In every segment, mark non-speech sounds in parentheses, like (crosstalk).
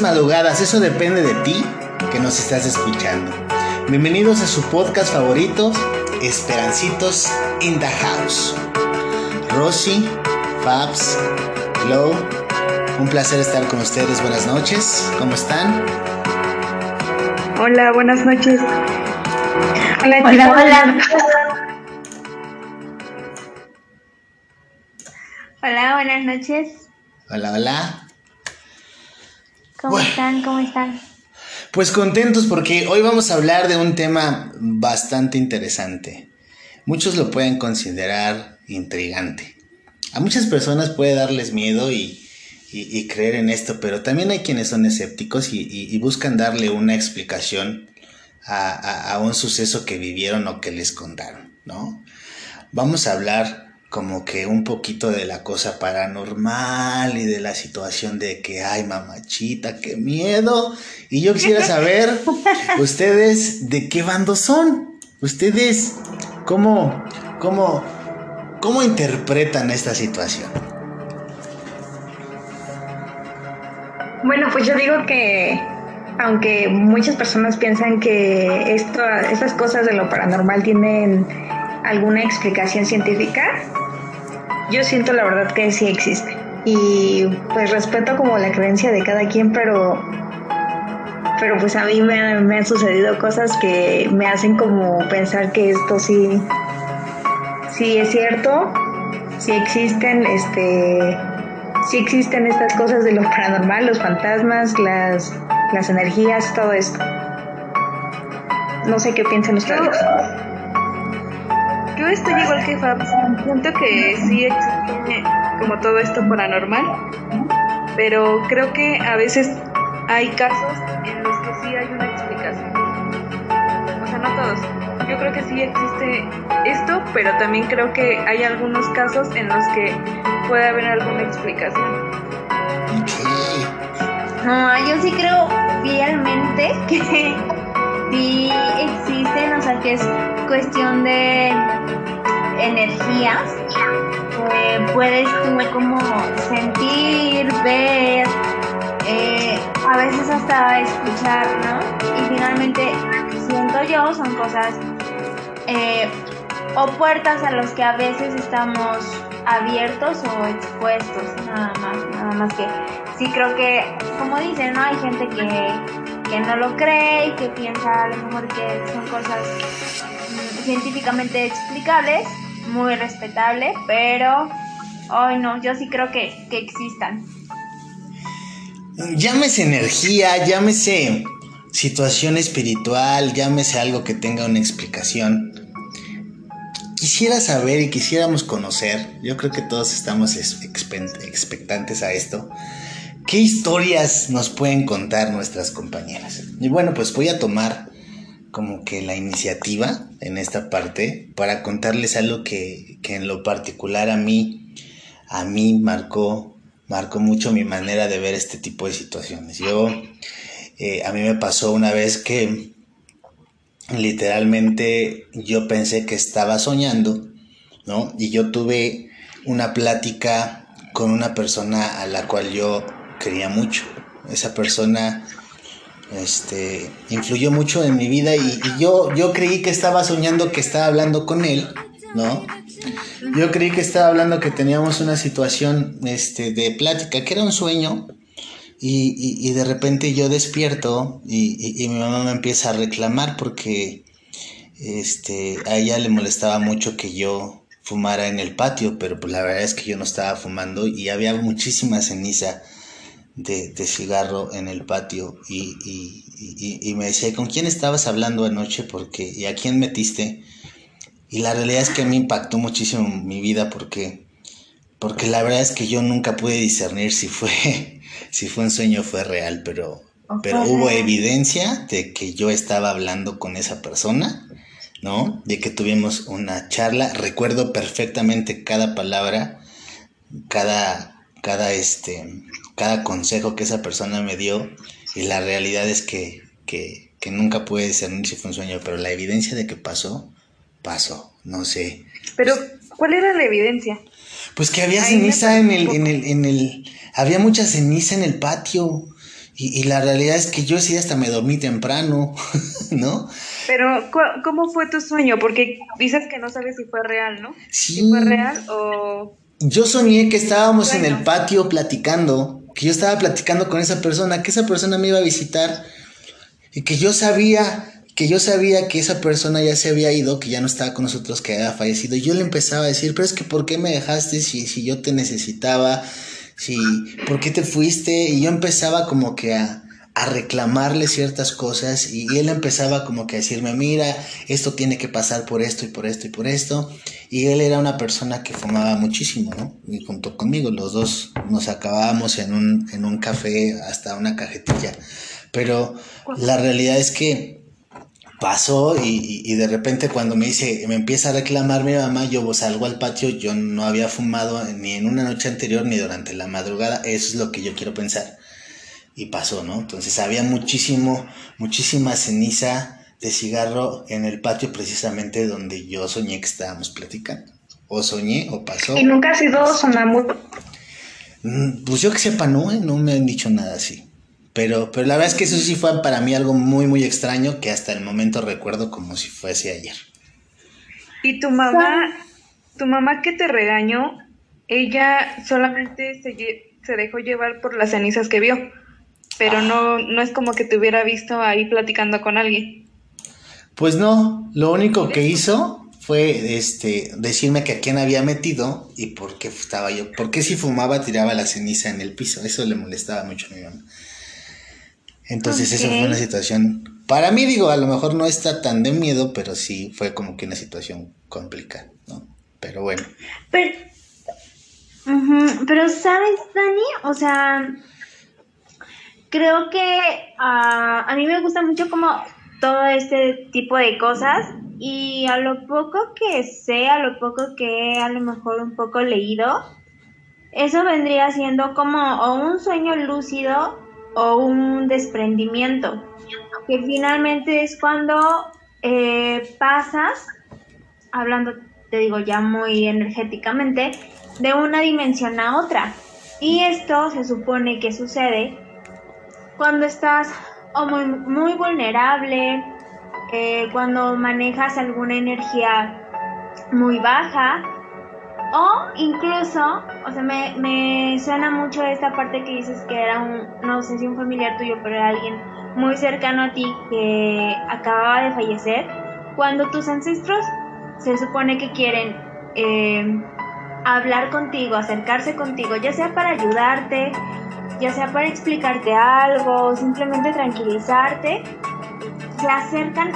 madrugadas, eso depende de ti que nos estás escuchando. Bienvenidos a su podcast favorito, Esperancitos in the House. Rosy, Fabs, Glow, un placer estar con ustedes, buenas noches, ¿cómo están? Hola, buenas noches. Hola, hola, hola. Hola, buenas noches. Hola, hola. Pues contentos porque hoy vamos a hablar de un tema bastante interesante. Muchos lo pueden considerar intrigante. A muchas personas puede darles miedo y, creer en esto, pero también hay quienes son escépticos y, buscan darle una explicación a, a, un suceso que vivieron o que les contaron, ¿no? Vamos a hablar como que un poquito de la cosa paranormal y de la situación de que, ay, mamachita, qué miedo. Y yo quisiera saber, (laughs) ustedes, ¿de qué bando son? Ustedes, ¿cómo, cómo, cómo interpretan esta situación? Bueno, pues yo digo que aunque muchas personas piensan que esto, estas cosas de lo paranormal tienen alguna explicación científica, yo siento la verdad que sí existe. Y pues respeto como la creencia de cada quien, pero pero pues a mí me, han sucedido cosas que me hacen como pensar que esto sí sí es cierto, sí existen este sí existen estas cosas de lo paranormal, los fantasmas, las las energías, todo esto. No sé qué piensan ustedes. Yo estoy igual que Fab, siento que sí existe como todo esto paranormal, pero creo que a veces hay casos en los que sí hay una explicación. O sea, no todos. Yo creo que sí existe esto, pero también creo que hay algunos casos en los que puede haber alguna explicación. No, yo sí creo fielmente que (laughs) sí existen, o sea, que es cuestión de energías puedes tú como sentir, ver, eh, a veces hasta escuchar, ¿no? Y finalmente, siento yo, son cosas eh, o puertas a los que a veces estamos abiertos o expuestos, nada más, nada más que sí creo que, como dicen, ¿no? Hay gente que, que no lo cree y que piensa a lo mejor que son cosas científicamente explicables muy respetable, pero hoy no, yo sí creo que, que existan. Llámese energía, llámese situación espiritual, llámese algo que tenga una explicación. Quisiera saber y quisiéramos conocer, yo creo que todos estamos expectantes a esto, ¿qué historias nos pueden contar nuestras compañeras? Y bueno, pues voy a tomar como que la iniciativa en esta parte para contarles algo que, en lo particular a mí, a mí marcó, marcó mucho mi manera de ver este tipo de situaciones. Yo, eh, a mí me pasó una vez que literalmente yo pensé que estaba soñando, ¿no? Y yo tuve una plática con una persona a la cual yo quería mucho. Esa persona este, influyó mucho en mi vida y, yo, yo creí que estaba soñando que estaba hablando con él, ¿no? Yo creí que estaba hablando que teníamos una situación este, de plática, que era un sueño, y, de repente yo despierto y, mi mamá me empieza a reclamar porque este, a ella le molestaba mucho que yo fumara en el patio, pero pues la verdad es que yo no estaba fumando y había muchísima ceniza de, cigarro en el patio y, y, me decía, ¿con quién estabas hablando anoche? Porque, ¿Y a quién metiste? Y la realidad es que me impactó muchísimo mi vida porque, porque la verdad es que yo nunca pude discernir si fue, (laughs) si fue un sueño o fue real, pero, pero hubo evidencia de que yo estaba hablando con esa persona, ¿no? De que tuvimos una charla, recuerdo perfectamente cada palabra, cada, cada este, cada consejo que esa persona me dio y la realidad es que, que, que nunca puede discernir si fue un sueño, pero la evidencia de que pasó, pasó, no sé. Pero, ¿cuál era la evidencia? Pues que había ceniza en el, en el, en el, había mucha ceniza en el patio. Y, y, la realidad es que yo sí hasta me dormí temprano, (laughs) ¿no? Pero, ¿cómo fue tu sueño? Porque dices que no sabes si fue real, ¿no? Sí. Si fue real o... Yo soñé que estábamos en el patio platicando, que yo estaba platicando con esa persona, que esa persona me iba a visitar y que yo sabía, que yo sabía que esa persona ya se había ido, que ya no estaba con nosotros, que había fallecido. Y yo le empezaba a decir, pero es que ¿por qué me dejaste si, si yo te necesitaba? Si, ¿por qué te fuiste? Y yo empezaba como que a, a reclamarle ciertas cosas y, él empezaba como que a decirme, mira, esto tiene que pasar por esto y por esto y por esto. Y él era una persona que fumaba muchísimo, ¿no? Y junto conmigo, los dos nos acabábamos en un, en un café hasta una cajetilla. Pero la realidad es que pasó y, y, de repente cuando me dice, me empieza a reclamar mi mamá, yo salgo al patio, yo no había fumado ni en una noche anterior ni durante la madrugada, eso es lo que yo quiero pensar y pasó, ¿no? Entonces había muchísimo, muchísima ceniza de cigarro en el patio precisamente donde yo soñé que estábamos platicando. O soñé o pasó. ¿Y nunca ha sido sonámbulo? Mm, pues yo que sepa, no, ¿eh? no me han dicho nada así. Pero, pero la verdad es que eso sí fue para mí algo muy, muy extraño que hasta el momento recuerdo como si fuese ayer. ¿Y tu mamá, tu mamá que te regañó, ella solamente se, se dejó llevar por las cenizas que vio? Pero no, no es como que te hubiera visto ahí platicando con alguien. Pues no, lo único que hizo fue este decirme que a quién había metido y por qué estaba yo, porque si fumaba tiraba la ceniza en el piso, eso le molestaba mucho a mi mamá. Entonces eso fue una situación, para mí digo, a lo mejor no está tan de miedo, pero sí fue como que una situación complicada, ¿no? Pero bueno. Pero, pero ¿sabes, Dani? O sea, creo que ah, a mí me gusta mucho como todo este tipo de cosas y a lo poco que sé, a lo poco que he a lo mejor un poco leído, eso vendría siendo como o un sueño lúcido o un desprendimiento, que finalmente es cuando eh, pasas, hablando, te digo ya muy energéticamente, de una dimensión a otra. Y esto se supone que sucede cuando estás muy vulnerable, eh, cuando manejas alguna energía muy baja o incluso, o sea, me, me suena mucho esta parte que dices que era un, no sé si un familiar tuyo, pero era alguien muy cercano a ti que acababa de fallecer, cuando tus ancestros se supone que quieren eh, hablar contigo, acercarse contigo, ya sea para ayudarte, ya sea para explicarte algo, simplemente tranquilizarte, se acercan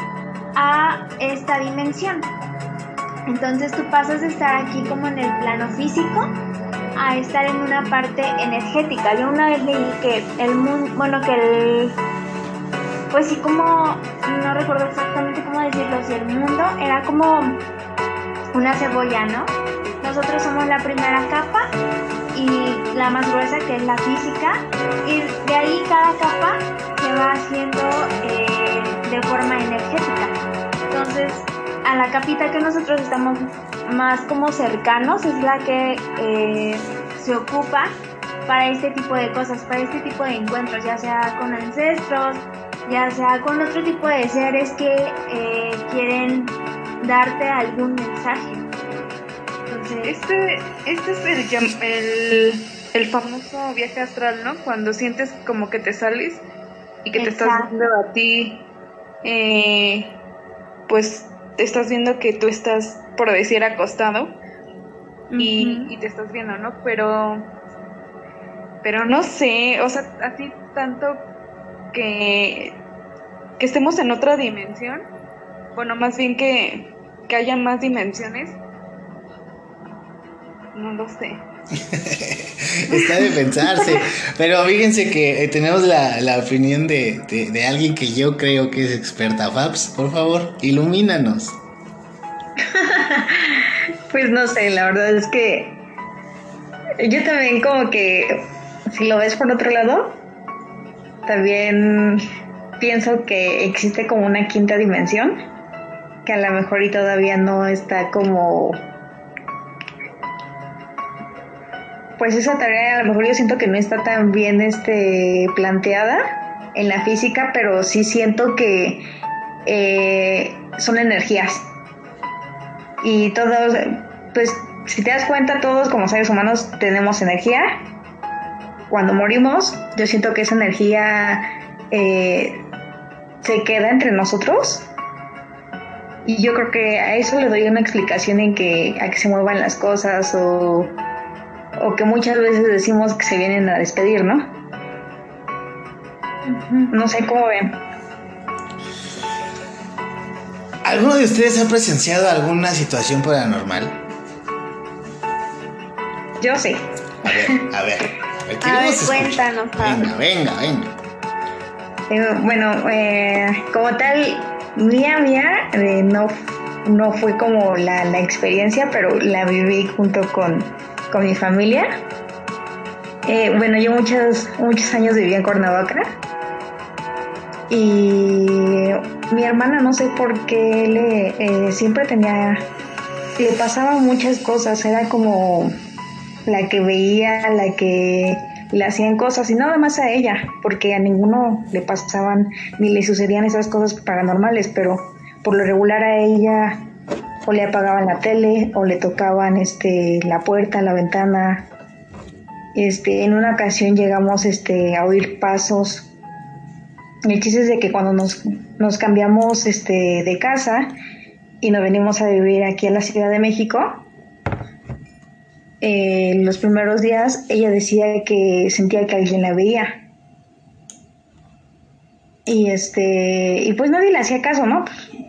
a esta dimensión. Entonces tú pasas de estar aquí como en el plano físico a estar en una parte energética. Yo una vez leí que el mundo, bueno, que el, pues sí como, no recuerdo exactamente cómo decirlo, si el mundo era como una cebolla, ¿no? Nosotros somos la primera capa y la más gruesa que es la física y de ahí cada capa se va haciendo eh, de forma energética. Entonces a la capita que nosotros estamos más como cercanos es la que eh, se ocupa para este tipo de cosas, para este tipo de encuentros, ya sea con ancestros, ya sea con otro tipo de seres que eh, quieren darte algún mensaje. Este, este es el, el, famoso viaje astral, ¿no? Cuando sientes como que te sales y que te estás viendo a ti, eh, pues te estás viendo que tú estás, por decir, acostado y, y te estás viendo, ¿no? Pero, pero no sé, o sea, así tanto que, que estemos en otra dimensión, bueno, más bien que, que haya más dimensiones no lo sé. (laughs) Está de pensarse. Pero fíjense que eh, tenemos la, la opinión de, de, alguien que yo creo que es experta. Fabs, por favor, ilumínanos. (laughs) pues no sé, la verdad es que yo también como que, si lo ves por otro lado, también pienso que existe como una quinta dimensión, que a lo mejor y todavía no está como pues esa tarea a lo mejor yo siento que no está tan bien este, planteada en la física, pero sí siento que eh, son energías. Y todos, pues si te das cuenta, todos como seres humanos tenemos energía. Cuando morimos, yo siento que esa energía eh, se queda entre nosotros. Y yo creo que a eso le doy una explicación en que a que se muevan las cosas o o que muchas veces decimos que se vienen a despedir, ¿no? No sé cómo ven. ¿Alguno de ustedes ha presenciado alguna situación paranormal? Yo sí. A ver, a ver. A ver, cuéntanos. Venga, venga, venga. Eh, bueno, eh, como tal, mía, mía, eh, no, no fue como la, la experiencia, pero la viví junto con con mi familia. Eh, bueno, yo muchos, muchos años viví en Cuernavaca y mi hermana no sé por qué le eh, siempre tenía, le pasaban muchas cosas, era como la que veía, la que le hacían cosas y nada más a ella, porque a ninguno le pasaban ni le sucedían esas cosas paranormales, pero por lo regular a ella o le apagaban la tele o le tocaban este la puerta, la ventana. Este, en una ocasión llegamos este a oír pasos. El chiste es de que cuando nos, nos cambiamos este de casa y nos venimos a vivir aquí a la Ciudad de México, eh, los primeros días ella decía que sentía que alguien la veía. Y este, y pues nadie le hacía caso, ¿no?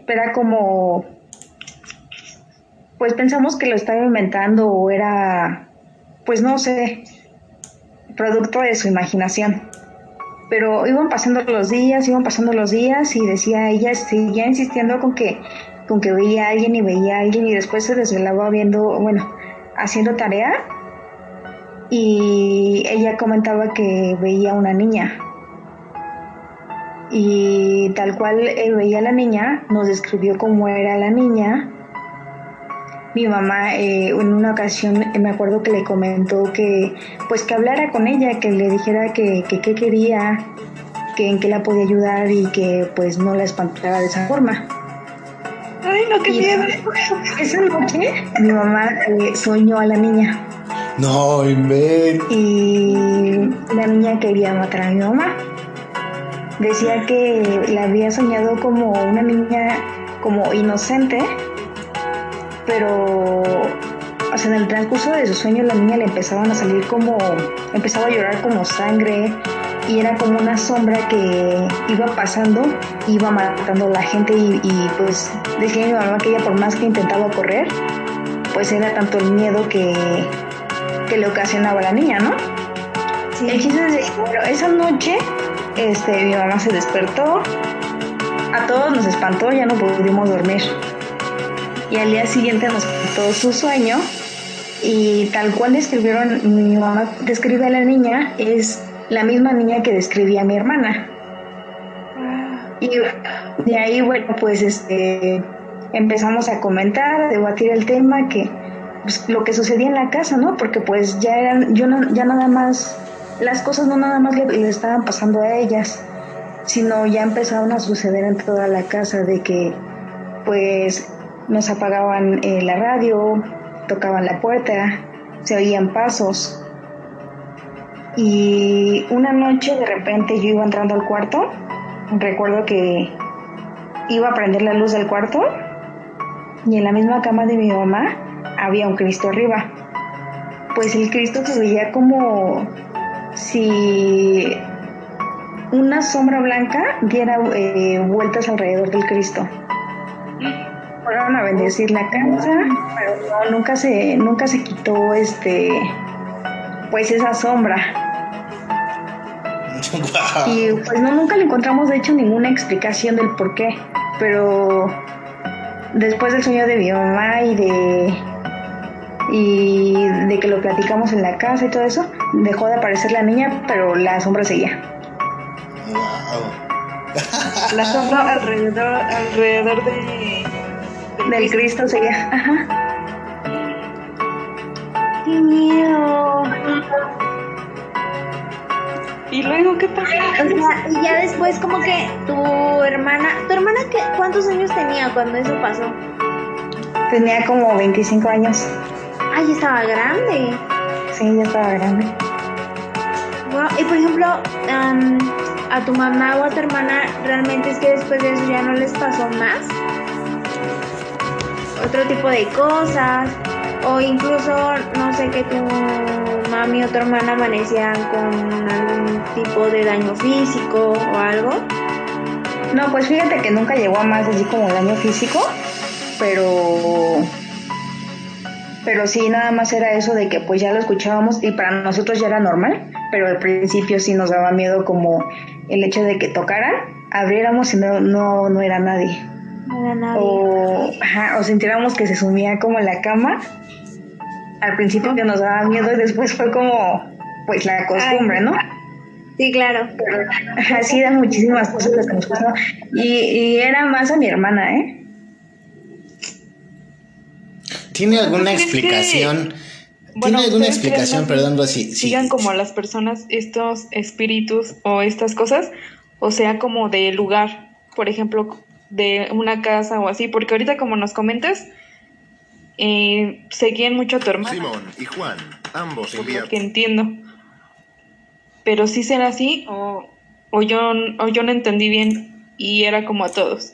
Era como pues pensamos que lo estaba inventando o era, pues no sé, producto de su imaginación. Pero iban pasando los días, iban pasando los días y decía, ella seguía insistiendo con que, con que veía a alguien y veía a alguien y después se desvelaba viendo, bueno, haciendo tarea y ella comentaba que veía una niña. Y tal cual él veía a la niña, nos describió cómo era la niña mi mamá eh, en una ocasión me acuerdo que le comentó que pues que hablara con ella, que le dijera que qué quería, que en qué la podía ayudar y que pues no la espantara de esa forma. Ay, no, qué miedo. Esa noche mi mamá eh, soñó a la niña. No, invento. Y la niña quería matar a mi mamá. Decía que la había soñado como una niña como inocente pero en el transcurso de su sueño la niña le empezaban a salir como, empezaba a llorar como sangre y era como una sombra que iba pasando, iba matando a la gente y, pues decía mi mamá que ella por más que intentaba correr, pues era tanto el miedo que, que le ocasionaba a la niña, ¿no? Sí. El chiste es bueno, esa noche este, mi mamá se despertó, a todos nos espantó, ya no pudimos dormir y al día siguiente nos contó su sueño y tal cual describieron, mi mamá describe a la niña, es la misma niña que describía a mi hermana. Y de ahí, bueno, pues este, empezamos a comentar, a debatir el tema, que pues, lo que sucedía en la casa, ¿no? Porque pues ya eran, yo no, ya nada más, las cosas no nada más le, le estaban pasando a ellas, sino ya empezaron a suceder en toda la casa de que pues nos apagaban eh, la radio, tocaban la puerta, se oían pasos. Y una noche de repente yo iba entrando al cuarto, recuerdo que iba a prender la luz del cuarto y en la misma cama de mi mamá había un Cristo arriba. Pues el Cristo se veía como si una sombra blanca diera eh, vueltas alrededor del Cristo fueron a bendecir la casa, pero no, nunca se, nunca se quitó este pues esa sombra. (laughs) Y pues no, nunca le encontramos de hecho ninguna explicación del por qué. Pero después del sueño de mi mamá y de y de que lo platicamos en la casa y todo eso, dejó de aparecer la niña, pero la sombra seguía. la sombra alrededor, alrededor de del Cristo sería. Ajá. ¡Qué miedo! ¿Y luego qué pasó? y ya después como que tu hermana, ¿tu hermana qué, cuántos años tenía cuando eso pasó? Tenía como 25 años. Ay, estaba grande. Sí, ya estaba grande. Wow. Y por ejemplo, a tu mamá o a tu hermana, ¿realmente es que después de eso ya no les pasó más? Otro tipo de cosas. O incluso, no sé, que tu mami o tu hermana amanecían con algún tipo de daño físico o algo. No, pues fíjate que nunca llegó a más así como daño físico, pero pero sí, nada más era eso de que pues ya lo escuchábamos y para nosotros ya era normal, pero al principio sí nos daba miedo como el hecho de que tocaran, abriéramos y no, no, no era nadie. No era nadie. O, o sintiéramos que se sumía como en la cama. Al principio que nos daba miedo y después fue como pues la costumbre, ¿no? Sí, claro. Pero, así eran muchísimas cosas las que nos pasaban. Y, y era más a mi hermana, ¿eh? ¿Tiene alguna explicación? ¿Tiene alguna explicación, perdón, Rosy? Sigan como las personas estos espíritus o estas cosas, o sea, como de lugar, por ejemplo, de una casa o así, porque ahorita como nos comentas, eh, seguían mucho a tu hermano. Simón y Juan, ambos que entiendo. Pero sí será así o, o, yo, o yo no entendí bien y era como a todos.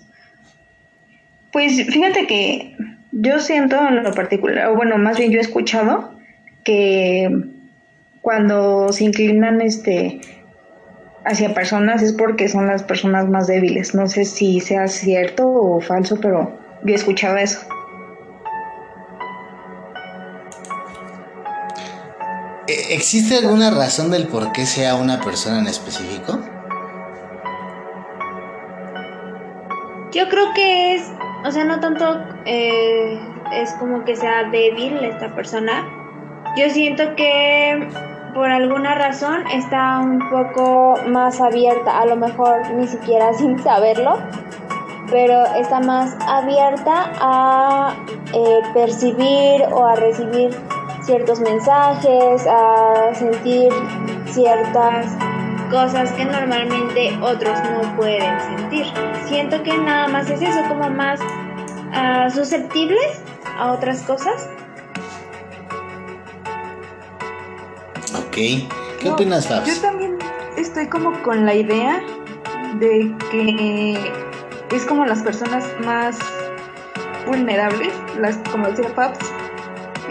Pues fíjate que yo siento en lo particular, o bueno, más bien yo he escuchado que cuando se inclinan este hacia personas es porque son las personas más débiles. No sé si sea cierto o falso, pero yo he escuchado eso. ¿E-, ¿Existe alguna razón del por qué sea una persona en específico? Yo creo que es o sea, no tanto eh, es como que sea débil esta persona. Yo siento que por alguna razón está un poco más abierta, a lo mejor ni siquiera (laughs) sin saberlo, pero está más abierta a eh, percibir o a recibir ciertos mensajes, a sentir ciertas cosas que normalmente otros no pueden sentir. Siento que nada más es eso, como más uh, susceptibles a otras cosas. Ok, ¿qué opinas, Fabs? Yo también estoy como con la idea de que es como las personas más vulnerables, las como decía Fabs,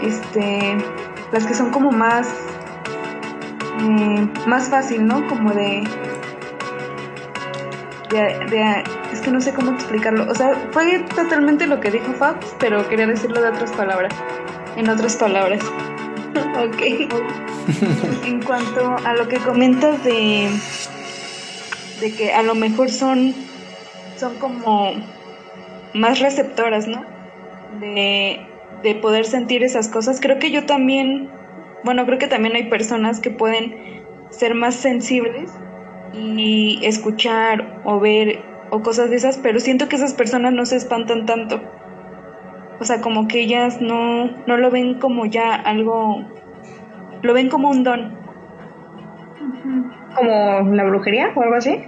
este, las que son como más Mm, más fácil, ¿no? Como de, de, Es que no sé cómo explicarlo. O sea, fue totalmente lo que dijo Fabs, pero quería decirlo de otras palabras. En otras palabras. (laughs) ok. (laughs) en cuanto a lo que comentas de, de que a lo mejor son, son como más receptoras, ¿no? De, de poder sentir esas cosas. Creo que yo también bueno, creo que también hay personas que pueden ser más sensibles y escuchar o ver o cosas de esas, pero siento que esas personas no se espantan tanto. O sea, como que ellas no, no lo ven como ya algo, lo ven como un don. ¿Como la brujería o algo así?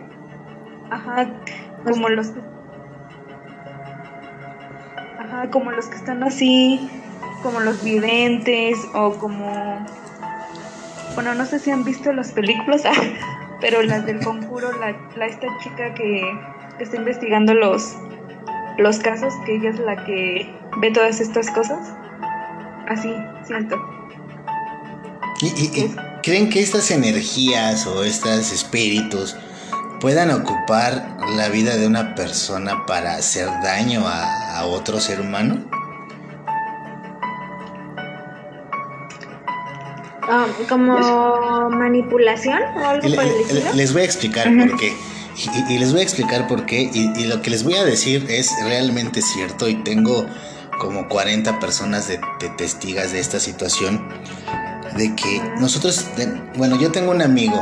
Ajá, como los... Ajá, como los que están así como los videntes o como... Bueno, no sé si han visto las películas, (laughs) pero las del conjuro, la, esta chica que, está investigando los, los casos, que ella es la que ve todas estas cosas. Así, siento. ¿Y, creen que estas energías o estos espíritus puedan ocupar la vida de una persona para hacer daño a, a otro ser humano? Ah, como manipulación o algo por el estilo. Les voy a explicar por qué. Y, les voy a explicar por qué. Y, lo que les voy a decir es realmente cierto. Y tengo como 40 personas de, testigas de esta situación. De que nosotros, bueno, yo tengo un amigo.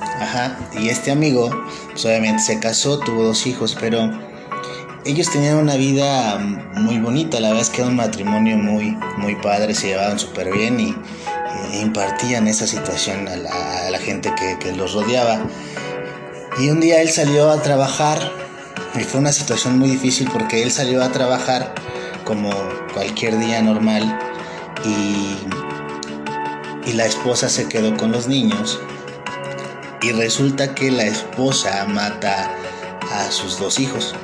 Ajá. Y este amigo, pues obviamente se casó, tuvo dos hijos, pero ellos tenían una vida muy bonita. La verdad es que era un matrimonio muy, muy padre. Se llevaban súper bien y impartían esa situación a la, gente que, que los rodeaba. Y un día él salió a trabajar y fue una situación muy difícil porque él salió a trabajar como cualquier día normal y, y la esposa se quedó con los niños y resulta que la esposa mata a sus dos hijos.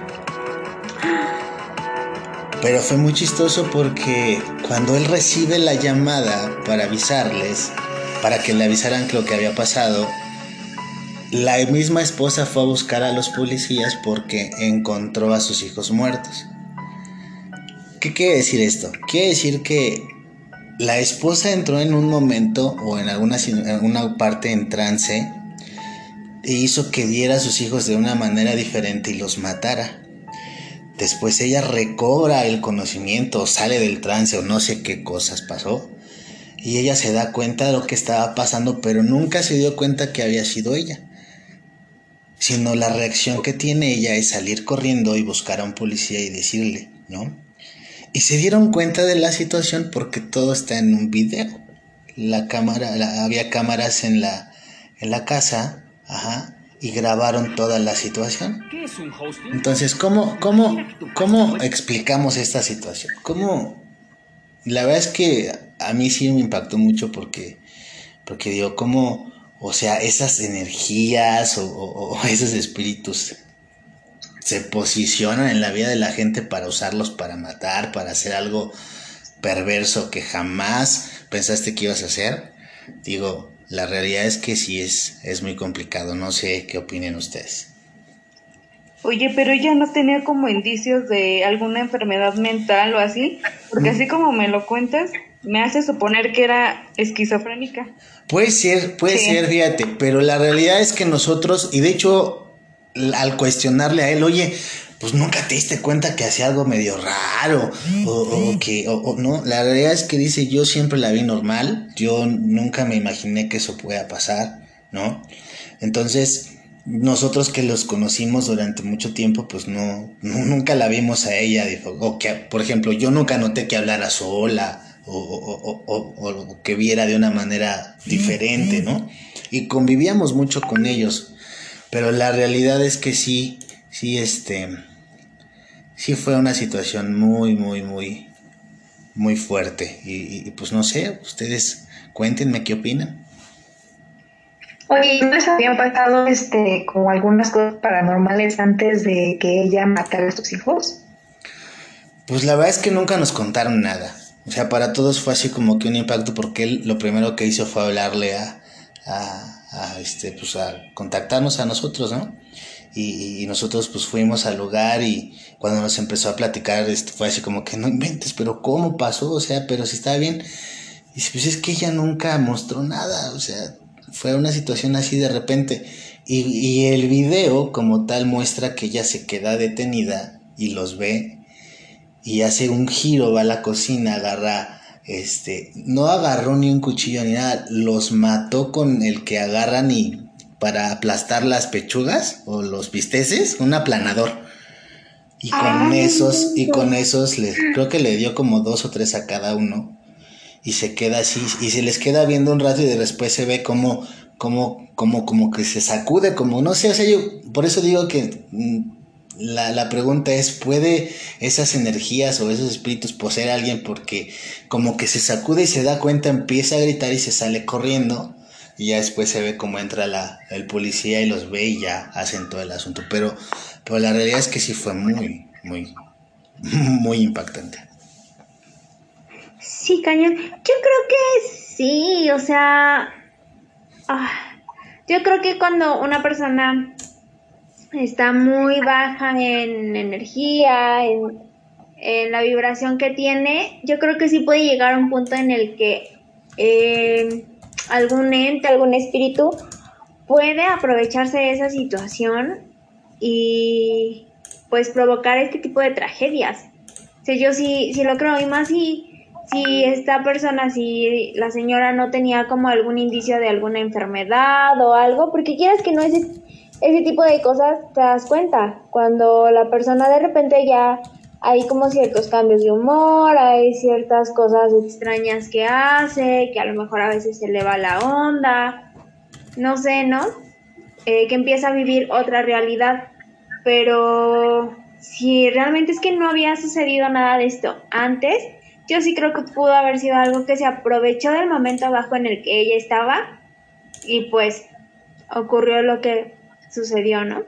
Pero fue muy chistoso porque cuando él recibe la llamada para avisarles, para que le avisaran lo que había pasado, la misma esposa fue a buscar a los policías porque encontró a sus hijos muertos. ¿Qué quiere decir esto? Quiere decir que la esposa entró en un momento o en alguna, parte en trance e hizo que diera a sus hijos de una manera diferente y los matara. Después ella recobra el conocimiento, sale del trance o no sé qué cosas pasó. Y ella se da cuenta de lo que estaba pasando, pero nunca se dio cuenta que había sido ella. Sino la reacción que tiene ella es salir corriendo y buscar a un policía y decirle, ¿no? Y se dieron cuenta de la situación porque todo está en un video. La cámara, había cámaras en la, en la casa, ajá, y grabaron toda la situación. Entonces, ¿cómo, cómo, cómo explicamos esta situación? ¿Cómo? La verdad es que a mí sí me impactó mucho porque, porque digo, ¿cómo, o sea, esas energías o, esos espíritus se posicionan en la vida de la gente para usarlos para matar, para hacer algo perverso que jamás pensaste que ibas a hacer? Digo, la realidad es que sí es, es muy complicado. No sé qué opinen ustedes. Oye, pero ella no tenía como indicios de alguna enfermedad mental o así, porque así como me lo cuentas, me hace suponer que era esquizofrénica. Puede ser, puede ser, fíjate, pero la realidad es que nosotros, y de hecho, al cuestionarle a él, oye, pues nunca te diste cuenta que hacía algo medio raro o, que o, no la realidad es que dice yo siempre la vi normal yo nunca me imaginé que eso pueda pasar no entonces nosotros que los conocimos durante mucho tiempo pues no, nunca la vimos a ella o que por ejemplo yo nunca noté que hablara sola o, o que viera de una manera diferente no y convivíamos mucho con ellos pero la realidad es que sí sí este sí fue una situación muy, muy, muy, muy fuerte. Y, pues no sé, ustedes cuéntenme qué opinan. Oye, ¿no les habían pasado este, como algunas cosas paranormales antes de que ella matara a sus hijos? Pues la verdad es que nunca nos contaron nada. O sea, para todos fue así como que un impacto porque él lo primero que hizo fue hablarle a, a, a este, pues a contactarnos a nosotros, ¿no? y, nosotros pues fuimos al lugar y cuando nos empezó a platicar esto fue así como que no inventes, pero ¿cómo pasó? O sea, pero si estaba bien. Y pues es que ella nunca mostró nada, o sea, fue una situación así de repente. Y, y el video como tal muestra que ella se queda detenida y los ve y hace un giro, va a la cocina, agarra, este, no agarró ni un cuchillo ni nada, los mató con el que agarran y para aplastar las pechugas o los bisteces, un aplanador. Y con esos, y con esos, les, creo que le dio como dos o tres a cada uno. Y se queda así, y se les queda viendo un rato y después se ve como, como, como, como que se sacude, como, no sé, o sea, yo, por eso digo que mm, la, la, pregunta es, ¿puede esas energías o esos espíritus poseer a alguien porque como que se sacude y se da cuenta, empieza a gritar y se sale corriendo? y ya después se ve cómo entra el policía y los ve y ya hacen todo el asunto. Pero, pero la realidad es que sí fue muy, muy, (laughs) muy impactante. Sí, cañón. Yo creo que sí, o sea, ah, yo creo que cuando una persona está muy baja en energía, en, la vibración que tiene, yo creo que sí puede llegar a un punto en el que eh, algún ente, algún espíritu puede aprovecharse de esa situación y pues provocar este tipo de tragedias. O yo sí, sí lo creo, y más si, si esta persona, si la señora no tenía como algún indicio de alguna enfermedad o algo, porque quieras que no ese, ese tipo de cosas te das cuenta. Cuando la persona de repente ya hay como ciertos cambios de humor, hay ciertas cosas extrañas que hace, que a lo mejor a veces se le va la onda, no sé, ¿no? Eh, que empieza a vivir otra realidad, pero si realmente es que no había sucedido nada de esto antes, yo sí creo que pudo haber sido algo que se aprovechó del momento bajo en el que ella estaba y pues ocurrió lo que sucedió, ¿no?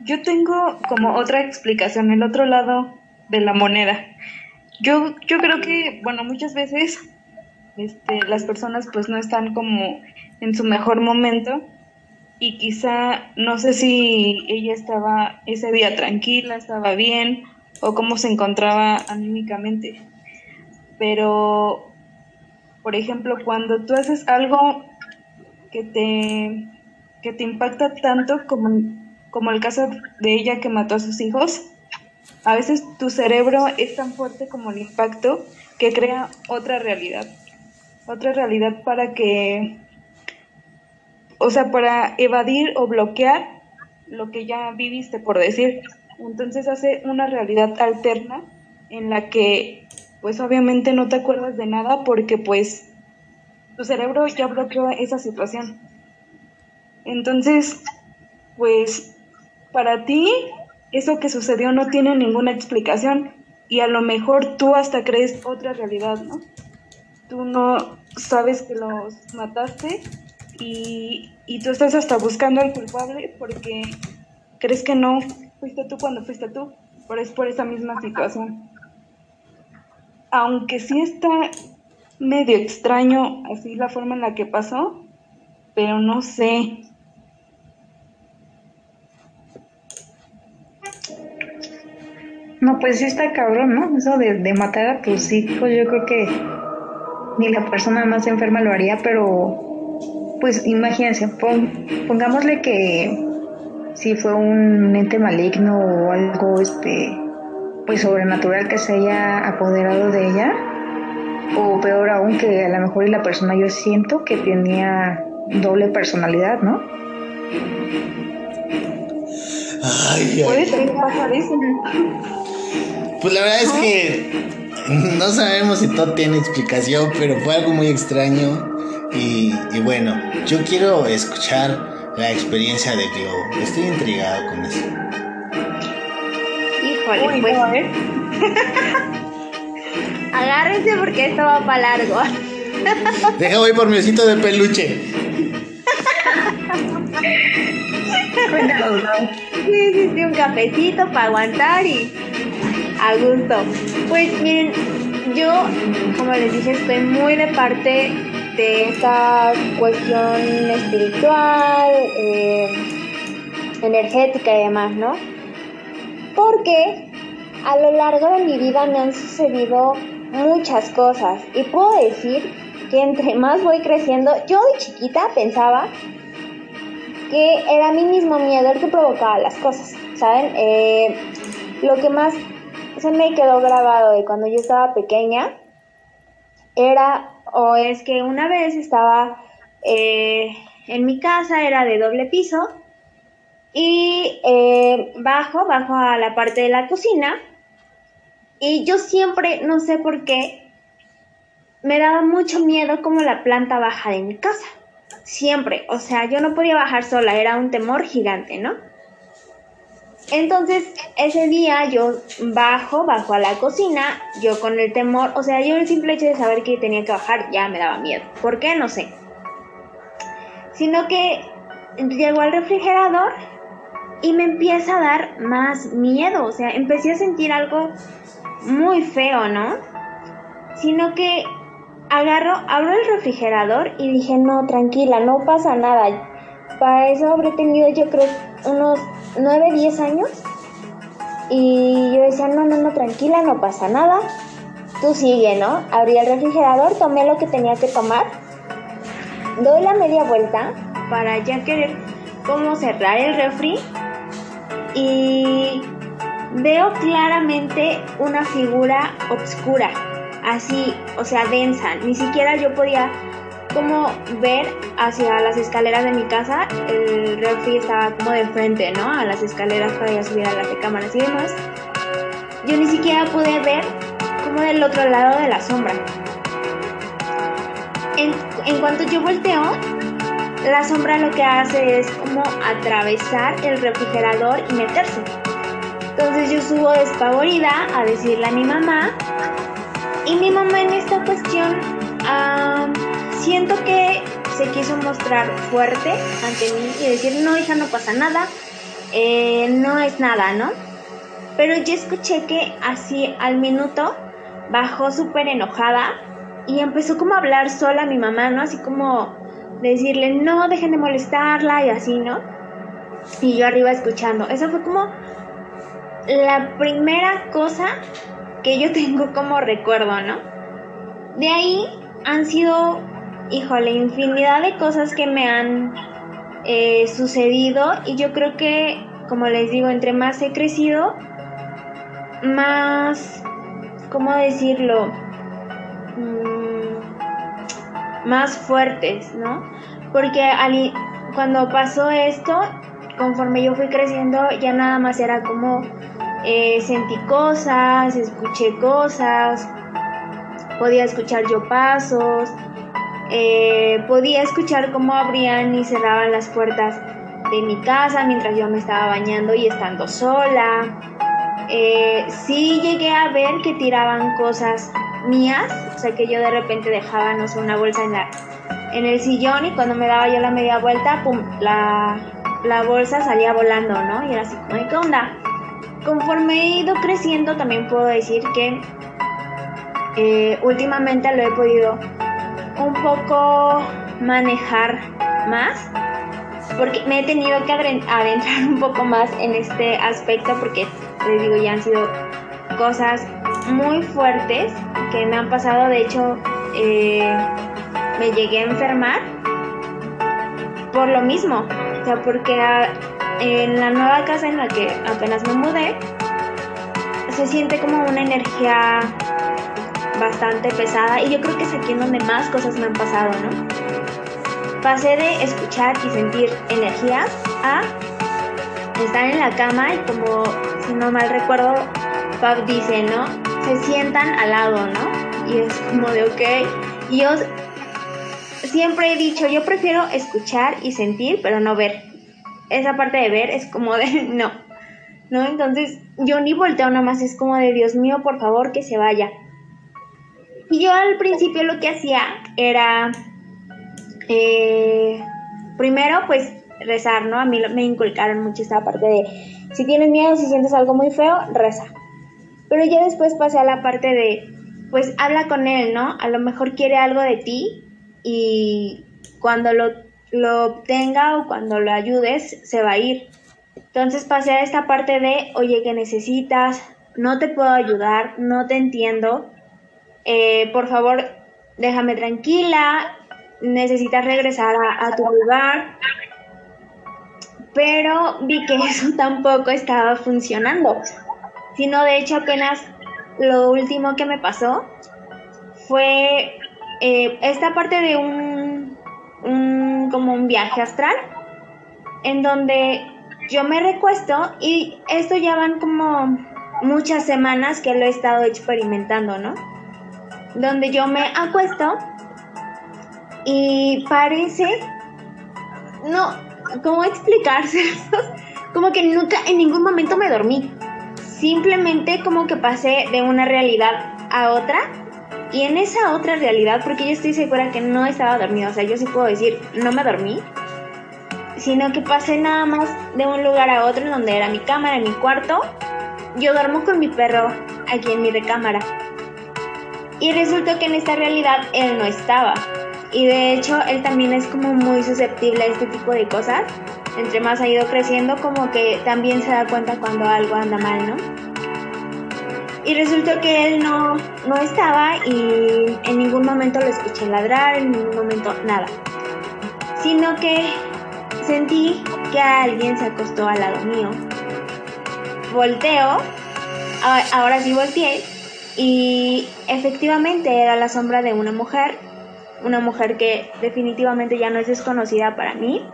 Yo tengo como otra explicación, el otro lado de la moneda. Yo, yo creo que, bueno, muchas veces este, las personas pues no están como en su mejor momento y quizá no sé si ella estaba ese día tranquila, estaba bien o cómo se encontraba anímicamente. Pero, por ejemplo, cuando tú haces algo que te, que te impacta tanto como como el caso de ella que mató a sus hijos, a veces tu cerebro es tan fuerte como el impacto que crea otra realidad. Otra realidad para que, o sea, para evadir o bloquear lo que ya viviste, por decir. Entonces hace una realidad alterna en la que, pues obviamente no te acuerdas de nada porque pues tu cerebro ya bloqueó esa situación. Entonces, pues para ti eso que sucedió no tiene ninguna explicación y a lo mejor tú hasta crees otra realidad, ¿no? Tú no sabes que los mataste y, y tú estás hasta buscando al culpable porque crees que no fuiste tú cuando fuiste tú, pero es por esa misma situación. Aunque sí está medio extraño así la forma en la que pasó, pero no sé, No, pues sí está cabrón, ¿no? Eso de, matar a tus hijos, yo creo que ni la persona más enferma lo haría, pero pues imagínense, pongámosle que si fue un ente maligno o algo este pues sobrenatural que se haya apoderado de ella o peor aún que a lo mejor y la persona yo siento que tenía doble personalidad, ¿no? Ay, Puede ser eso. Pues la verdad es que no sabemos si todo tiene explicación, pero fue algo muy extraño. Y, bueno, yo quiero escuchar la experiencia de Glow. Estoy intrigado con eso. Híjole, pues. (laughs) Agárrense porque esto va para largo. (laughs) Deja voy por mi osito de peluche. (laughs) Sí, sí, sí, un cafecito para aguantar y a gusto. Pues miren, yo, como les dije, estoy muy de parte de esta cuestión espiritual, eh, energética y demás, ¿no? Porque a lo largo de mi vida me han sucedido muchas cosas y puedo decir que entre (laughs) más voy creciendo, yo de chiquita pensaba que era mí mismo miedo el que provocaba las cosas, ¿saben? Eh, lo que más se me quedó grabado de cuando yo estaba pequeña era o es que una vez estaba eh, en mi casa, era de doble piso, y eh, bajo, bajo a la parte de la cocina, y yo siempre, no sé por qué, me daba mucho miedo como la planta baja de mi casa. Siempre, o sea, yo no podía bajar sola, era un temor gigante, ¿no? Entonces, ese día yo bajo, bajo a la cocina, yo con el temor, o sea, yo el simple hecho de saber que tenía que bajar ya me daba miedo. ¿Por qué? No sé. Sino que llego al refrigerador y me empieza a dar más miedo, o sea, empecé a sentir algo muy feo, ¿no? Sino que agarro, abro el refrigerador y dije, no, tranquila, no pasa nada. Para eso habré tenido yo creo unos 9, 10 años. Y yo decía, no, no, no, tranquila, no pasa nada. Tú sigue, ¿no? Abrí el refrigerador, tomé lo que tenía que tomar. Doy la media vuelta para ya querer como cerrar el refri. Y veo claramente una figura oscura, así, o sea, densa. Ni siquiera yo podía como ver hacia las escaleras de mi casa, el refri estaba como de frente, ¿no? A las escaleras para a subir a las cámaras y demás. yo ni siquiera pude ver como del otro lado de la sombra. En, en cuanto yo volteo, la sombra lo que hace es como atravesar el refrigerador y meterse. Entonces yo subo despavorida a decirle a mi mamá y mi mamá en esta cuestión siento que se quiso mostrar fuerte ante mí y decir, no hija, no pasa nada, eh, no es nada, ¿no? Pero yo escuché que así al minuto bajó súper enojada y empezó como a hablar sola a mi mamá, ¿no? Así como decirle, no, dejen de molestarla y así, ¿no? Y yo arriba escuchando. Eso fue como la primera cosa que yo (laughs) tengo como recuerdo, ¿no? De ahí han sido, híjole, infinidad de cosas que me han eh, sucedido y yo creo que, como les digo, entre más he crecido, más, ¿cómo decirlo? Mm, más fuertes, ¿no? Porque cuando pasó esto, conforme yo fui creciendo, ya nada más era como eh, sentí cosas, escuché cosas, podía escuchar yo pasos, eh, podía escuchar cómo abrían y cerraban las puertas de mi casa mientras yo me estaba bañando y estando sola. Eh, sí llegué a ver que tiraban cosas mías, o sea que yo de repente dejaba, no sé, una bolsa en, la, en el sillón y cuando me daba yo la media vuelta, pum, la, la bolsa salía volando, ¿no? Y era así como, ¿qué onda? Conforme he ido creciendo, también puedo decir que eh, últimamente lo he podido un poco manejar más porque me he tenido que adentrar (laughs) un poco más en este aspecto porque les digo ya han sido cosas muy fuertes que me han pasado. De hecho eh, me llegué a enfermar por lo mismo o sea porque en la nueva casa en la que apenas me mudé, se siente como una energía bastante pesada y yo creo que es aquí en donde más cosas me han pasado, ¿no? Pasé de escuchar y sentir energía a estar en la cama y como, si no mal recuerdo, Pab dice, ¿no? Se sientan al lado, ¿no? Y es como de, ok. Y yo siempre he dicho, yo prefiero escuchar y sentir, pero no ver esa parte de ver es como de (laughs) no, ¿no? Entonces yo ni volteo nada más, es como de Dios mío, por favor, que se vaya. Yo al principio lo que hacía era, eh, primero pues rezar, ¿no? A mí me inculcaron mucho esta parte de, si tienes miedo, si sientes algo muy feo, reza. Pero ya después pasé a la parte de, pues habla con él, ¿no? A lo mejor quiere algo de ti y cuando lo lo obtenga o cuando lo ayudes, se va a ir. Entonces pasé a esta parte de, oye, ¿qué necesitas? No te puedo ayudar, no te entiendo. Eh, por favor, déjame tranquila, necesitas regresar a, tu lugar. Pero vi que (laughs) eso tampoco estaba funcionando. Sino de hecho apenas lo último que me pasó fue eh, esta parte de un un, como un viaje astral en donde yo me recuesto y esto ya van como muchas semanas que lo he estado experimentando, ¿no? Donde yo me acuesto y parece, no, ¿cómo explicarse? (laughs) como que nunca, en ningún momento me dormí. Simplemente como que pasé de una realidad a otra y en esa otra realidad, porque yo estoy segura que no estaba dormida, o sea, yo sí puedo decir, no me dormí, sino que pasé nada más de un lugar a otro, donde era mi cámara, mi cuarto. Yo duermo con mi perro aquí en mi recámara. Y resultó que en esta realidad él no estaba. Y de hecho, él también es como muy susceptible a este tipo de cosas. Entre más ha ido creciendo, como que también se da cuenta cuando algo anda mal, ¿no? Y resultó que él no, no estaba y en ningún momento lo escuché ladrar, en ningún momento nada. Sino que sentí que alguien se acostó al lado mío. Volteo, ahora sí volteé, y efectivamente era la sombra de una mujer, una mujer que definitivamente ya no es desconocida para mí,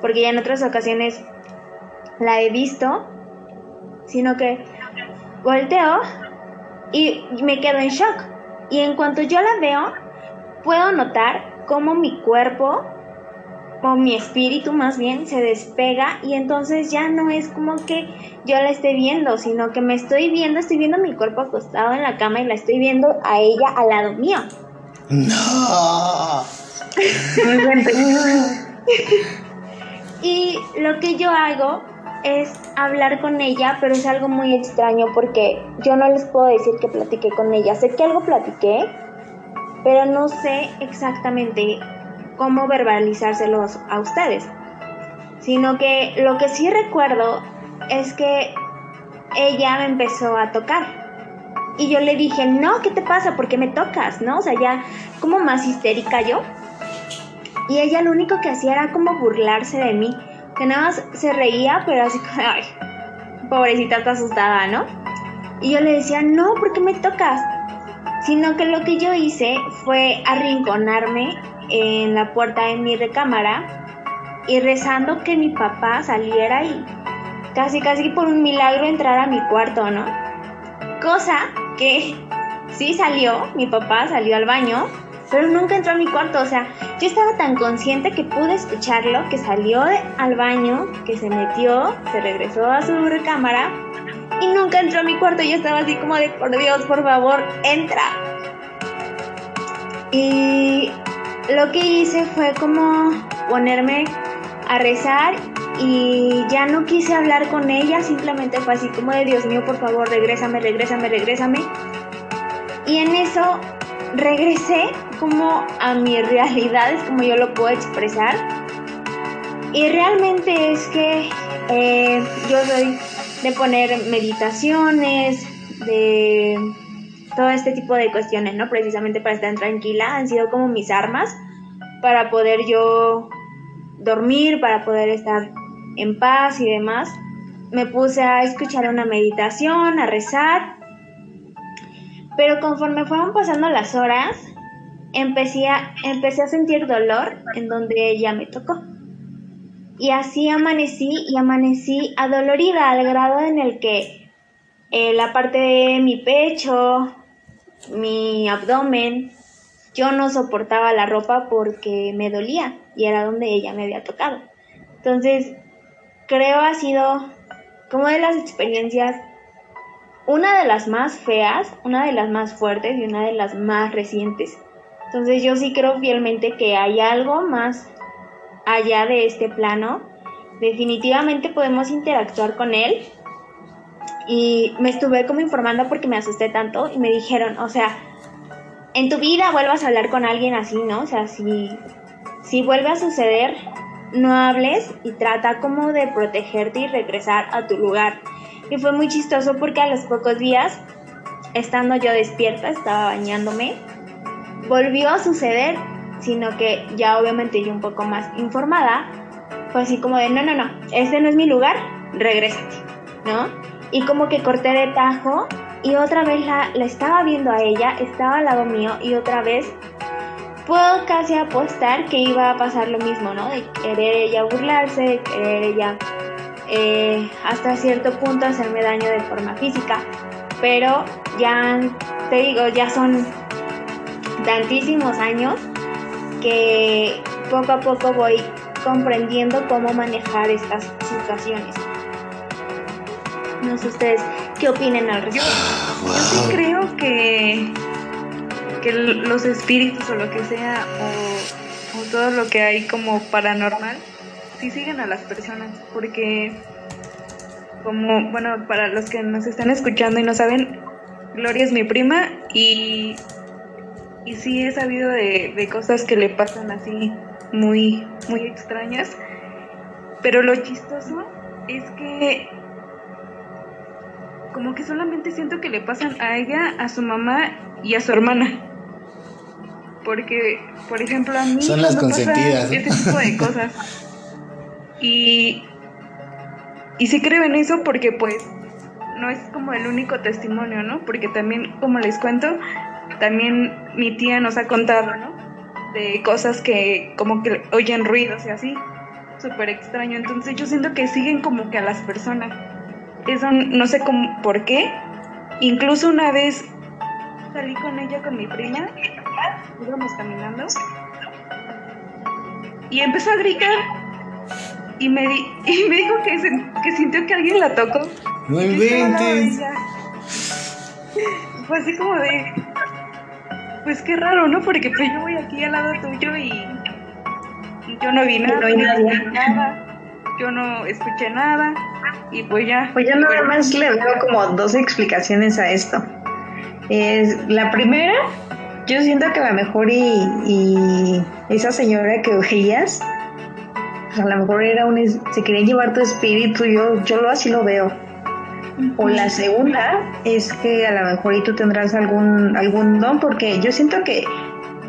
porque ya en otras ocasiones la he visto, sino que volteo y me quedo en shock. Y en cuanto yo la veo, puedo notar cómo mi cuerpo, o mi espíritu más bien, se despega y entonces ya no es como que yo la esté viendo, sino que me estoy viendo, estoy viendo mi cuerpo acostado en la cama y la estoy viendo a ella al lado mío. No. y lo que yo hago es hablar con ella, pero es algo muy extraño porque yo no les puedo decir que platiqué con ella. Sé que algo platiqué, pero no sé exactamente cómo verbalizárselos a ustedes. Sino que lo que sí recuerdo es que ella me empezó a tocar. Y yo le dije, no, ¿qué te pasa? ¿Por qué me tocas? ¿No? O sea, ya como más histérica yo. Y ella lo único que hacía era como burlarse de mí que nada más se reía, pero así como, ay, pobrecita, está asustada, ¿no? Y yo le decía, no, ¿por qué me tocas? Sino que lo que yo hice fue arrinconarme en la puerta de mi recámara y rezando que mi papá saliera y casi casi por un milagro entrara a mi cuarto, ¿no? Cosa que sí salió, mi papá salió al baño, pero nunca entró a mi cuarto, o sea, yo estaba tan consciente que pude escucharlo, que salió al baño, que se metió, se regresó a su recámara y nunca entró a mi cuarto. Yo estaba así como de, por Dios, por favor, entra. Y lo que hice fue como ponerme a rezar y ya no quise hablar con ella, simplemente fue así como de Dios mío, por favor, regrésame, regrésame, regrésame. Y en eso regresé como a mi (laughs) realidad, es como yo lo puedo expresar. Y realmente es que eh, yo soy de poner meditaciones, de todo este tipo de cuestiones, ¿no? Precisamente para estar tranquila, han sido como mis armas para poder yo dormir, para poder estar en paz y demás. Me puse a escuchar una meditación, a rezar pero conforme fueron pasando las horas, empecé a, empecé a sentir dolor en donde ella me tocó. Y así amanecí y amanecí adolorida al grado en el que eh, la parte de mi pecho, mi abdomen, yo no soportaba la ropa porque me dolía y era donde ella me había tocado. Entonces, creo ha sido como de las experiencias una de las más feas, una de las más fuertes y una de las más recientes. Entonces yo sí creo fielmente que hay algo más allá de este plano. Definitivamente podemos interactuar con él. Y me estuve como informando porque me asusté tanto y me dijeron, o sea, en tu vida vuelvas a hablar con alguien así, ¿no? O sea, si, si vuelve a suceder, no hables y trata como de protegerte y regresar a tu lugar. Y fue muy chistoso porque a los pocos días, estando yo despierta, estaba bañándome, volvió a suceder, sino que ya obviamente yo un poco más informada, fue así como de, no, no, no, este no es mi lugar, regrésate, ¿no? Y como que corté de tajo y otra vez la, estaba viendo a ella, estaba al lado mío y otra vez puedo casi apostar que iba a pasar lo mismo, ¿no? De querer ella burlarse, de querer ella eh, hasta cierto punto hacerme daño de forma física. Pero ya, te digo, ya son tantísimos años que poco a poco voy comprendiendo cómo manejar estas situaciones. No sé ustedes qué opinen al respecto. Yo, sí creo que, que los espíritus o lo que sea, o todo lo que hay como paranormal, sí siguen a las personas, porque como, bueno, para los que nos están escuchando y no saben, Gloria es mi prima y, y sí he sabido de, de cosas que le pasan así muy, muy extrañas, pero lo chistoso es que como que solamente siento que le pasan a ella, a su mamá y a su hermana. Porque, por ejemplo, a mí son las consentidas. Ese tipo de cosas. (laughs) Y, y sí creo en eso porque pues no es como el único testimonio, ¿no? Porque también, como les cuento, también mi tía nos ha contado, ¿no? De cosas que como que oyen ruidos y así, súper extraño. Entonces yo siento que siguen como que a las personas. Eso no sé cómo, por qué, Incluso una vez salí con ella, con mi prima, íbamos caminando. Y empezó a gritar. Y me, di- (laughs) y me dijo que, se- que sintió que alguien la tocó. No inventes. Fue así como de, pues qué raro, ¿no? Porque pues yo voy aquí al lado tuyo y, yo no vi nada, no escuché nada, yo no escuché nada y pues ya. Pues yo nada más le veo como dos explicaciones a esto. Es, la primera, yo siento que a lo mejor y, y esa señora que veías, pues a lo mejor era un, se quería llevar tu espíritu, yo, yo lo así lo veo. O la segunda es que a lo mejor y tú tendrás algún, algún don, porque yo siento que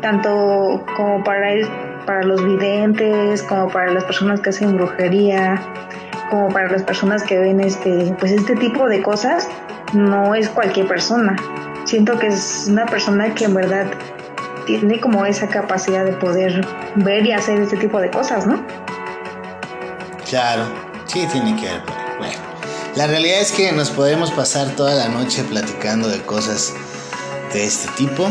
tanto como para, el- para los videntes, como para las personas que hacen brujería, como para las personas que ven este, pues este tipo de cosas, no es cualquier persona. Siento que es una persona que en verdad tiene como esa capacidad de poder ver y hacer este tipo de cosas, ¿no? Claro, sí tiene que ver. Bueno, la realidad es que nos podemos pasar toda la noche platicando de cosas de este tipo,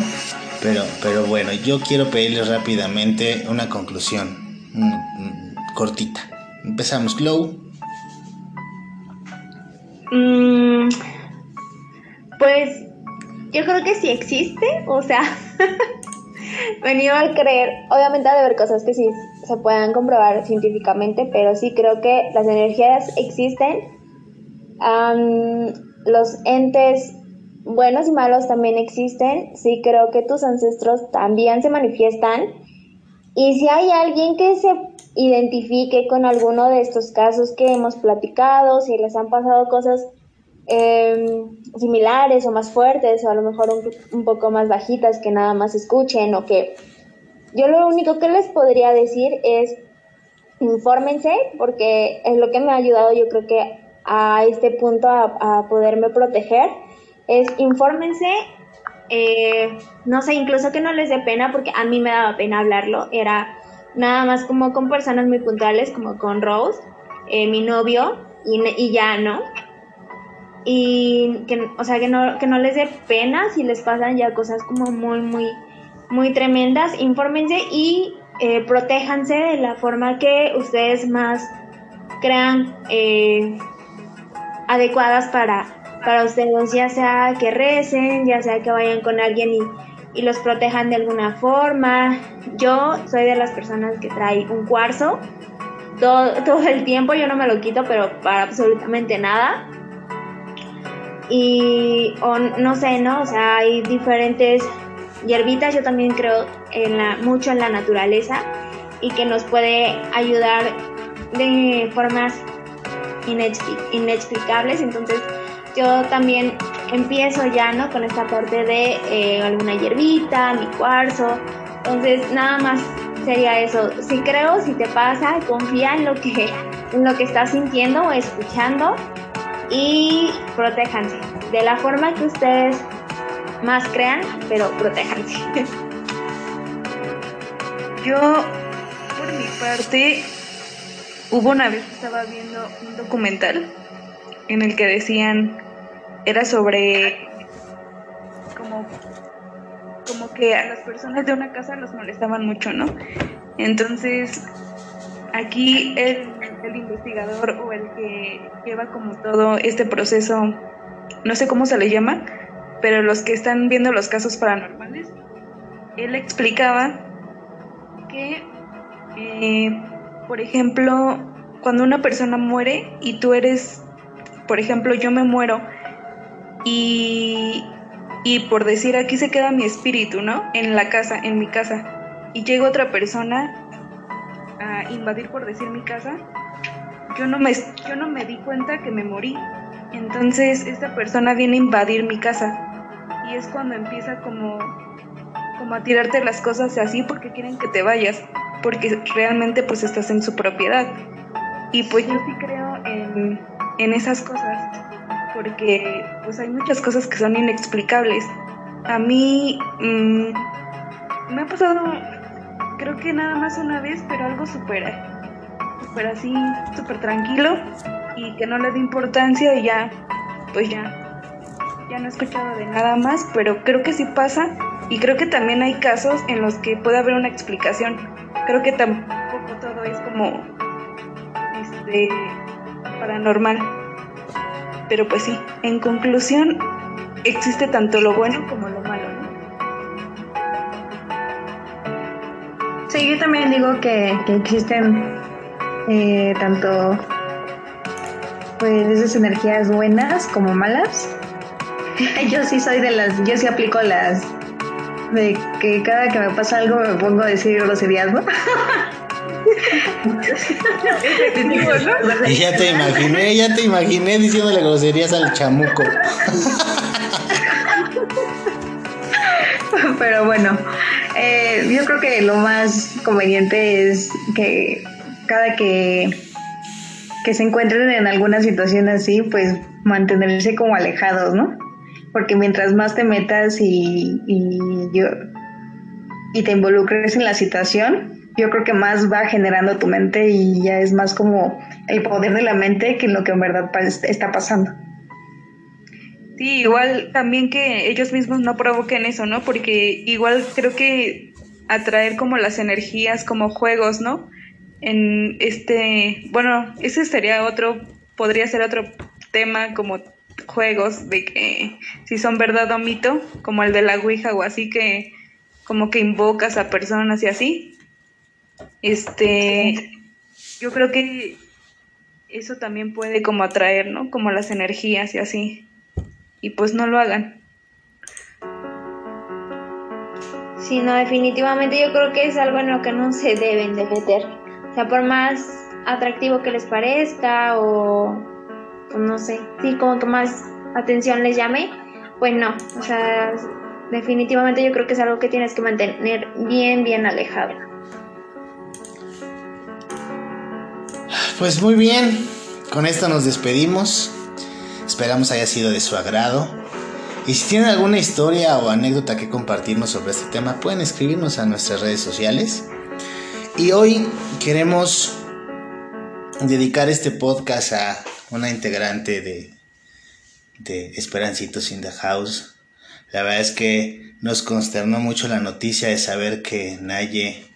pero, pero bueno, yo quiero pedirles rápidamente una conclusión mm, mm, cortita. Empezamos, Glow. Mm, pues yo creo que sí existe, o sea, (laughs) venido a creer, obviamente ha de haber cosas que sí se puedan comprobar científicamente, pero sí creo que las energías existen, Am, los entes buenos y malos también existen, sí creo que tus ancestros también se manifiestan. Y si hay alguien que se identifique con alguno de estos casos que hemos platicado, si les han pasado cosas eh, similares o más fuertes o a lo mejor un, poco más bajitas que nada más escuchen o que yo lo único que les podría decir es infórmense porque es lo que me ha ayudado yo creo que a este punto a poderme proteger es infórmense eh, no sé, incluso que no les dé pena, porque a mí me daba pena hablarlo, era nada más como con personas muy puntuales, como con Rose, eh, mi novio, y, y ya, ¿no? Y que, o sea, que no, que no les dé pena si les pasan ya cosas como muy, muy, muy tremendas, infórmense y eh, protéjanse de la forma que ustedes más crean eh, adecuadas para, para ustedes, ya sea que recen, ya sea que vayan con alguien y, y los protejan de alguna forma. Yo soy de las personas que trae un cuarzo todo, (laughs) todo el tiempo, yo no me lo quito, pero para absolutamente nada. Y, no sé, ¿no? O sea, hay diferentes hierbitas, yo también creo en la, mucho en la naturaleza y que nos puede ayudar de formas inexpli- inexplicables. Entonces, yo también empiezo ya, ¿no? Con esta parte de eh, alguna hierbita, mi cuarzo. Entonces, nada más sería eso. Si creo, si te pasa, confía en lo que, en lo que estás sintiendo o escuchando y protéjanse. De la forma que ustedes más crean, pero protéjanse. (laughs) Yo, por mi parte, hubo una vez que estaba viendo un documental en el que decían, era sobre como, como que a las personas de una casa los molestaban mucho, ¿no? Entonces, aquí el, el investigador o el que lleva como todo este proceso, no sé cómo se le llama, pero los que están viendo los casos paranormales, él explicaba que, eh, por ejemplo, cuando una persona muere y tú eres, por ejemplo, yo me muero y, y por decir aquí se queda mi espíritu, ¿no? En la casa, en mi casa, y llega otra persona a invadir, por decir mi casa, yo no me, yo no me di cuenta que me morí. Entonces esta persona viene a invadir mi casa y es cuando empieza como como a tirarte las cosas así porque quieren que te vayas, porque realmente pues estás en su propiedad. Y pues yo sí creo en, en esas cosas, porque pues hay muchas cosas que son inexplicables. A mí mm, me ha pasado, creo que nada más una vez, pero algo súper, súper así, súper tranquilo y que no le dé importancia y ya, pues ya, ya no he escuchado de nada más, pero creo que sí pasa y creo que también hay casos en los que puede haber una explicación. Creo que tampoco todo es como este paranormal. Pero pues sí, en conclusión, existe tanto lo bueno como lo malo, ¿no? Sí, yo también digo que, existen eh, tanto pues esas energías buenas como malas. (laughs) yo sí soy de las, yo sí aplico las de que cada que me pasa algo me pongo a decir groserías, ¿no? (laughs) (laughs) Y ya te imaginé, ya te imaginé diciéndole groserías al chamuco. (laughs) Pero bueno, eh, yo creo que lo más conveniente es que cada que, que se encuentren en alguna situación así, pues mantenerse como alejados, ¿no? Porque mientras más te metas y, y, yo, y te involucres en la situación, yo creo que más va generando tu mente y ya es más como el poder de la mente que lo que en verdad está pasando. Sí, igual también que ellos mismos no provoquen eso, ¿no? Porque igual creo que atraer como las energías, como juegos, ¿no? En este, bueno, ese sería otro, podría ser otro tema como juegos de que si son verdad o mito, como el de la Ouija o así que como que invocas a personas y así. Este, yo creo que eso también puede como atraer, ¿no? Como las energías y así. Y pues no lo hagan. Sí, no, definitivamente yo creo que es algo en lo que no se deben de meter. O sea, por más atractivo que les parezca o, pues no sé, sí, como que más atención les llame, pues no. O sea, definitivamente yo creo que es algo que tienes que mantener bien, bien alejado. Pues muy bien, con esto nos despedimos. Esperamos haya sido de su agrado. Y si tienen alguna historia o anécdota que compartirnos sobre este tema, pueden escribirnos a nuestras redes sociales. Y hoy queremos dedicar este podcast a una integrante de, de Esperancitos in the House. La verdad es que nos consternó mucho la noticia de saber que Naye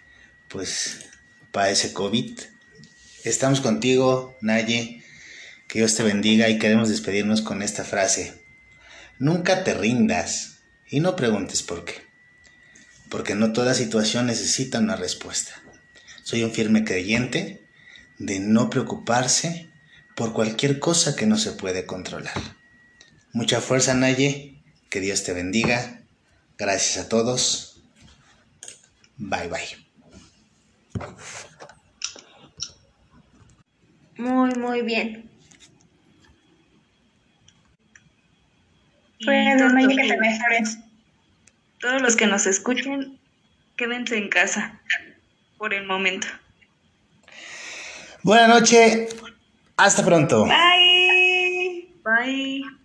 pues padece COVID. Estamos contigo, Naye. Que Dios te bendiga y queremos despedirnos con esta frase. Nunca te rindas y no preguntes por qué. Porque no toda situación necesita una respuesta. Soy un firme creyente de no preocuparse por cualquier cosa que no se puede controlar. Mucha fuerza, Naye. Que Dios te bendiga. Gracias a todos. Bye bye. Muy, muy bien. Pues no hay que te mejores. Todos los que nos escuchen, quédense en casa por el momento. Buenas noches. Hasta pronto. Bye. Bye.